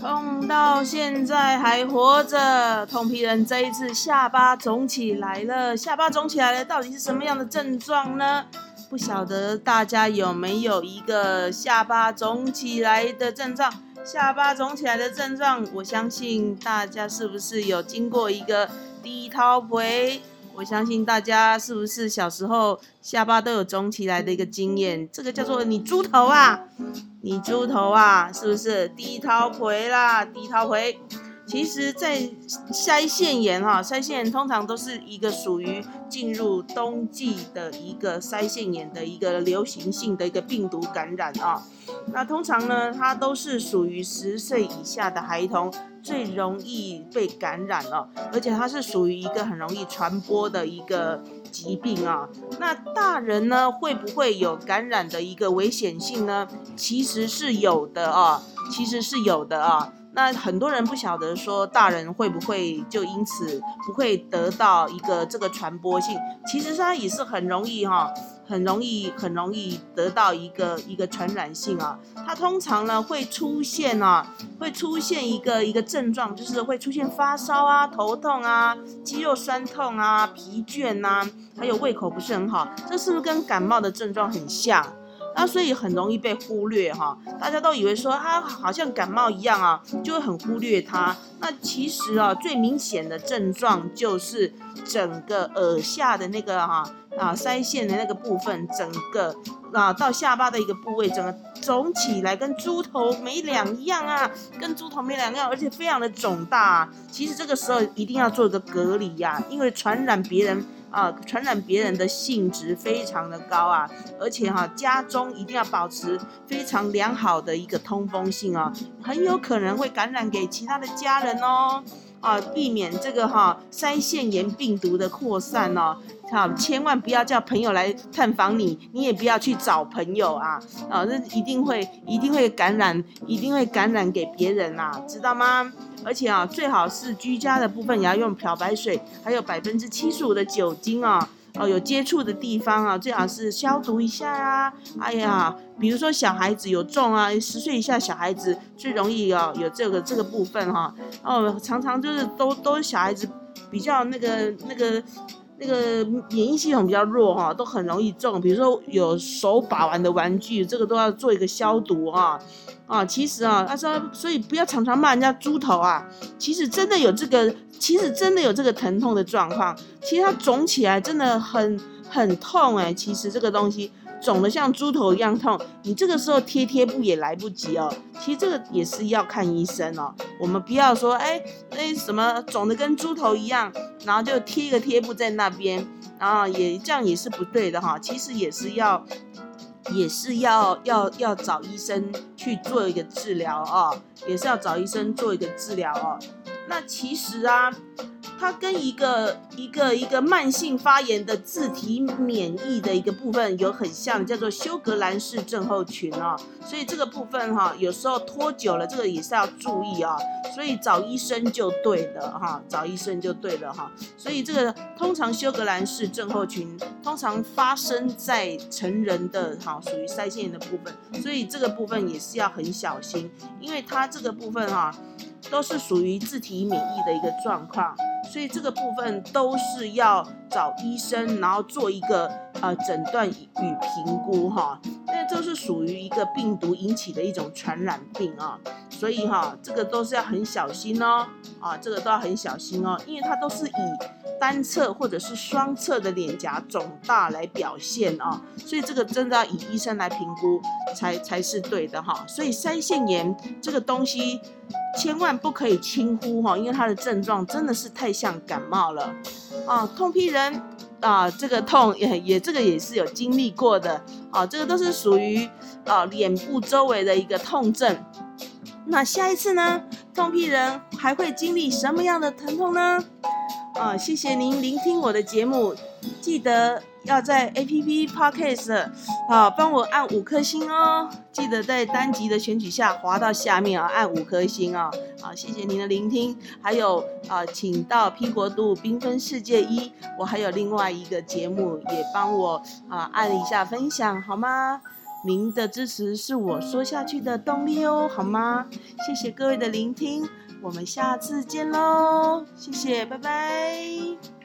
痛到现在还活着，痛皮人这一次下巴肿起来了。下巴肿起来了，到底是什么样的症状呢？不晓得大家有没有一个下巴肿起来的症状？下巴肿起来的症状，我相信大家是不是有经过一个低头回？我相信大家是不是小时候下巴都有肿起来的一个经验？这个叫做你猪头啊，你猪头啊，是不是低头回啦？低头回。其实，在腮腺炎哈，腮腺炎通常都是一个属于进入冬季的一个腮腺炎的一个流行性的一个病毒感染啊。那通常呢，它都是属于十岁以下的孩童最容易被感染了，而且它是属于一个很容易传播的一个疾病啊。那大人呢，会不会有感染的一个危险性呢？其实是有的啊，其实是有的啊。那很多人不晓得说大人会不会就因此不会得到一个这个传播性，其实它也是很容易哈，很容易很容易得到一个一个传染性啊。它通常呢会出现啊，会出现一个一个症状，就是会出现发烧啊、头痛啊、肌肉酸痛啊、疲倦呐，还有胃口不是很好，这是不是跟感冒的症状很像？那所以很容易被忽略哈，大家都以为说他好像感冒一样啊，就会很忽略它。那其实啊，最明显的症状就是整个耳下的那个哈啊腮腺的那个部分，整个啊到下巴的一个部位，整个肿起来，跟猪头没两样啊，跟猪头没两样，而且非常的肿大。其实这个时候一定要做个隔离呀，因为传染别人。啊，传染别人的性质非常的高啊，而且哈，家中一定要保持非常良好的一个通风性哦，很有可能会感染给其他的家人哦，啊，避免这个哈腮腺炎病毒的扩散哦，好，千万不要叫朋友来探访你，你也不要去找朋友啊，啊，这一定会一定会感染，一定会感染给别人啊，知道吗？而且啊，最好是居家的部分也要用漂白水，还有百分之七十五的酒精啊，哦有接触的地方啊，最好是消毒一下啊。哎呀，比如说小孩子有重啊，十岁以下小孩子最容易啊有这个这个部分哈，哦，常常就是都都是小孩子比较那个那个那个免疫系统比较弱哈，都很容易中。比如说有手把玩的玩具，这个都要做一个消毒啊。啊，其实啊，他说，所以不要常常骂人家猪头啊。其实真的有这个，其实真的有这个疼痛的状况。其实它肿起来真的很很痛哎。其实这个东西肿的像猪头一样痛，你这个时候贴贴布也来不及哦。其实这个也是要看医生哦。我们不要说哎哎什么肿的跟猪头一样，然后就贴一个贴布在那边，然后也这样也是不对的哈。其实也是要。也是要要要找医生去做一个治疗哦，也是要找医生做一个治疗哦。那其实啊。它跟一个一个一个慢性发炎的自体免疫的一个部分有很像，叫做休格兰氏症候群哦。所以这个部分哈，有时候拖久了，这个也是要注意啊。所以找医生就对的哈，找医生就对了哈。所以这个通常休格兰氏症候群通常发生在成人的哈，属于腮腺炎的部分，所以这个部分也是要很小心，因为它这个部分哈，都是属于自体免疫的一个状况。所以这个部分都是要找医生，然后做一个呃诊断与评估哈。那这是属于一个病毒引起的一种传染病啊，所以哈，这个都是要很小心哦。啊，这个都要很小心哦，因为它都是以单侧或者是双侧的脸颊肿大来表现啊，所以这个真的要以医生来评估才才是对的哈。所以腮腺炎这个东西。千万不可以轻忽哈，因为它的症状真的是太像感冒了啊！痛批人啊，这个痛 也也这个也是有经历过的啊，这个都是属于啊脸部周围的一个痛症。那下一次呢，痛批人还会经历什么样的疼痛呢？啊，谢谢您聆听我的节目，记得。要在 A P P Podcast 啊，帮我按五颗星哦！记得在单集的选取下滑到下面啊，按五颗星啊！好，谢谢您的聆听。还有啊，请到 P 国度缤纷世界一，我还有另外一个节目，也帮我啊按一下分享好吗？您的支持是我说下去的动力哦，好吗？谢谢各位的聆听，我们下次见喽，谢谢，拜拜。